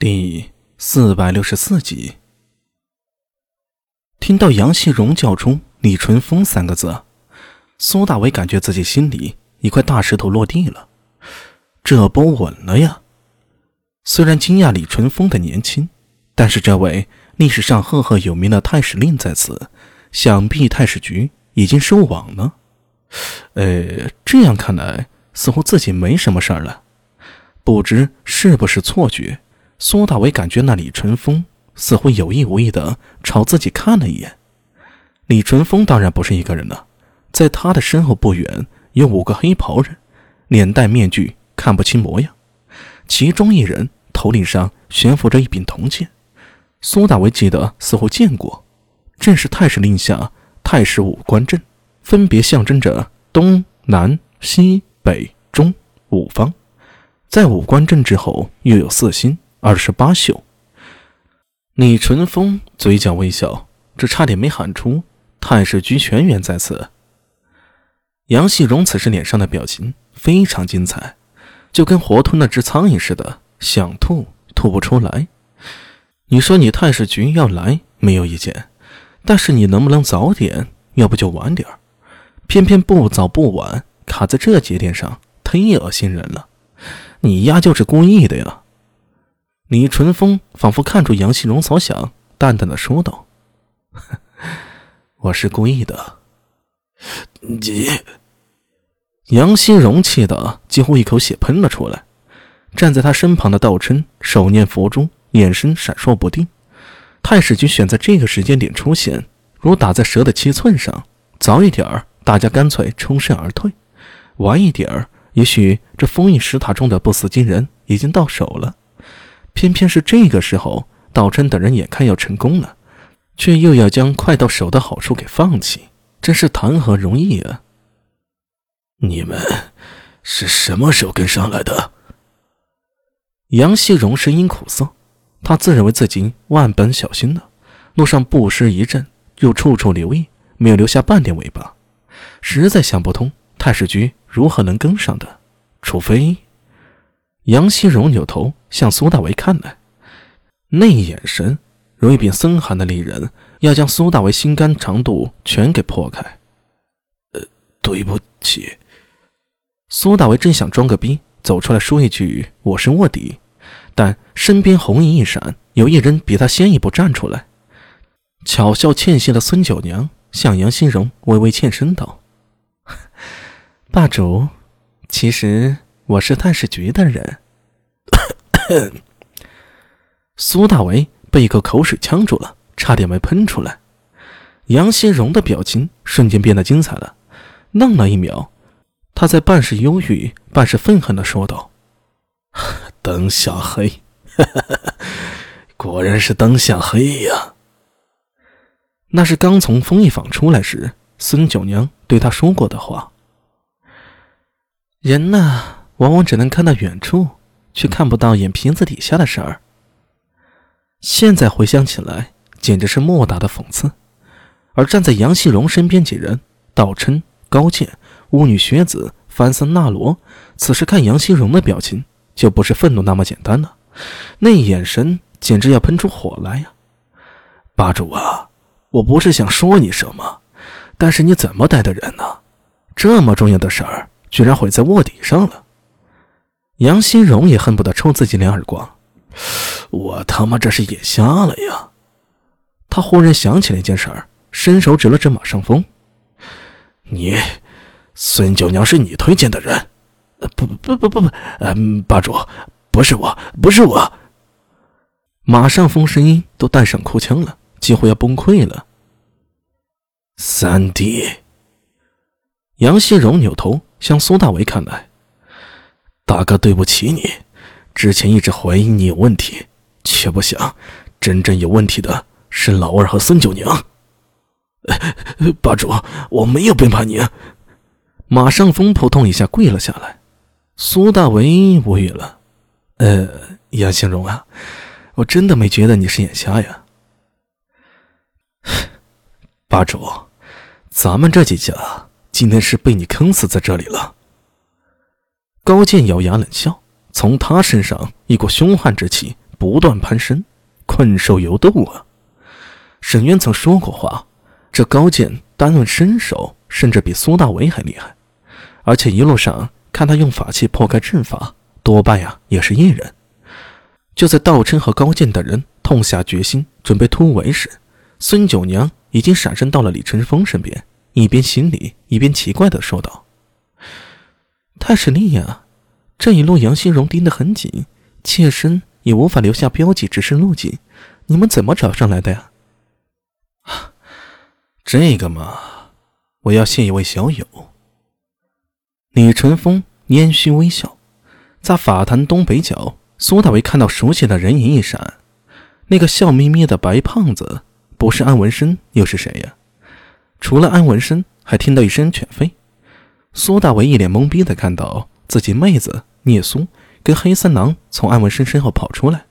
第四百六十四集，听到杨希荣叫出“李淳风”三个字，苏大伟感觉自己心里一块大石头落地了，这波稳了呀！虽然惊讶李淳风的年轻，但是这位历史上赫赫有名的太史令在此，想必太史局已经收网了。呃，这样看来，似乎自己没什么事儿了，不知是不是错觉？苏大伟感觉那李淳风似乎有意无意的朝自己看了一眼。李淳风当然不是一个人了，在他的身后不远有五个黑袍人，脸戴面具，看不清模样。其中一人头顶上悬浮着一柄铜剑，苏大伟记得似乎见过，正是太史令下太史五官阵，分别象征着东南西北中五方，在五官阵之后又有四星。二十八宿，李淳风嘴角微笑，这差点没喊出“太史局全员在此”。杨希荣此时脸上的表情非常精彩，就跟活吞了只苍蝇似的，想吐吐不出来。你说你太史局要来没有意见，但是你能不能早点，要不就晚点偏偏不早不晚，卡在这节点上，忒恶心人了。你丫就是故意的呀！李淳风仿佛看出杨希荣所想，淡淡的说道：“我是故意的。”你，杨希荣气得几乎一口血喷了出来。站在他身旁的道琛手念佛珠，眼神闪烁不定。太史局选在这个时间点出现，如打在蛇的七寸上。早一点儿，大家干脆抽身而退；晚一点儿，也许这封印石塔中的不死金人已经到手了。偏偏是这个时候，道琛等人眼看要成功了，却又要将快到手的好处给放弃，真是谈何容易啊！你们是什么时候跟上来的？杨希荣声音苦涩，他自认为自己万般小心的，路上不失一阵，又处处留意，没有留下半点尾巴，实在想不通太史局如何能跟上的，除非……杨希荣扭头向苏大为看来，那眼神如一柄森寒的利刃，要将苏大为心肝肠肚全给破开。呃，对不起。苏大为正想装个逼，走出来说一句“我是卧底”，但身边红影一闪，有一人比他先一步站出来，巧笑倩兮的孙九娘向杨欣荣微微欠身道：“ 霸主，其实……”我是太史局的人。哼 苏大为被一口口水呛住了，差点没喷出来。杨新荣的表情瞬间变得精彩了，愣了一秒，他在半是忧郁、半是愤恨的说道：“ 灯下黑，果然是灯下黑呀！”那是刚从封印坊出来时，孙九娘对他说过的话。人呐。往往只能看到远处，却看不到眼皮子底下的事儿。现在回想起来，简直是莫大的讽刺。而站在杨希荣身边几人，道琛、高健、巫女学子、范森纳罗，此时看杨希荣的表情，就不是愤怒那么简单了，那眼神简直要喷出火来呀！霸主啊，我不是想说你什么，但是你怎么带的人呢？这么重要的事儿，居然毁在卧底上了。杨新荣也恨不得抽自己两耳光，我他妈这是眼瞎了呀！他忽然想起了一件事儿，伸手指了指马上风：“你，孙九娘是你推荐的人？不不不不不，嗯，霸主，不是我，不是我。”马上风声音都带上哭腔了，几乎要崩溃了。三弟，杨新荣扭头向苏大为看来。大哥，对不起你。之前一直怀疑你有问题，却不想真正有问题的是老二和孙九娘。霸主，我没有背叛你。马上风扑通一下跪了下来。苏大为无语了。呃，杨兴荣啊，我真的没觉得你是眼瞎呀。霸主，咱们这几家今天是被你坑死在这里了。高健咬牙冷笑，从他身上一股凶悍之气不断攀升，困兽犹斗啊！沈渊曾说过话，这高剑单论身手，甚至比苏大为还厉害，而且一路上看他用法器破开阵法，多半呀也是一人。就在道琛和高剑等人痛下决心准备突围时，孙九娘已经闪身到了李春风身边，一边行礼一边奇怪地说道：“太师厉呀，这一路杨新荣盯得很紧，妾身也无法留下标记指示路径，你们怎么找上来的呀？” 这个嘛，我要谢一位小友。李淳风烟虚微笑，在法坛东北角，苏大为看到熟悉的人影一闪，那个笑眯眯的白胖子，不是安文生又是谁呀？除了安文生，还听到一声犬吠。苏大为一脸懵逼的看到自己妹子聂苏跟黑三郎从安文生身后跑出来。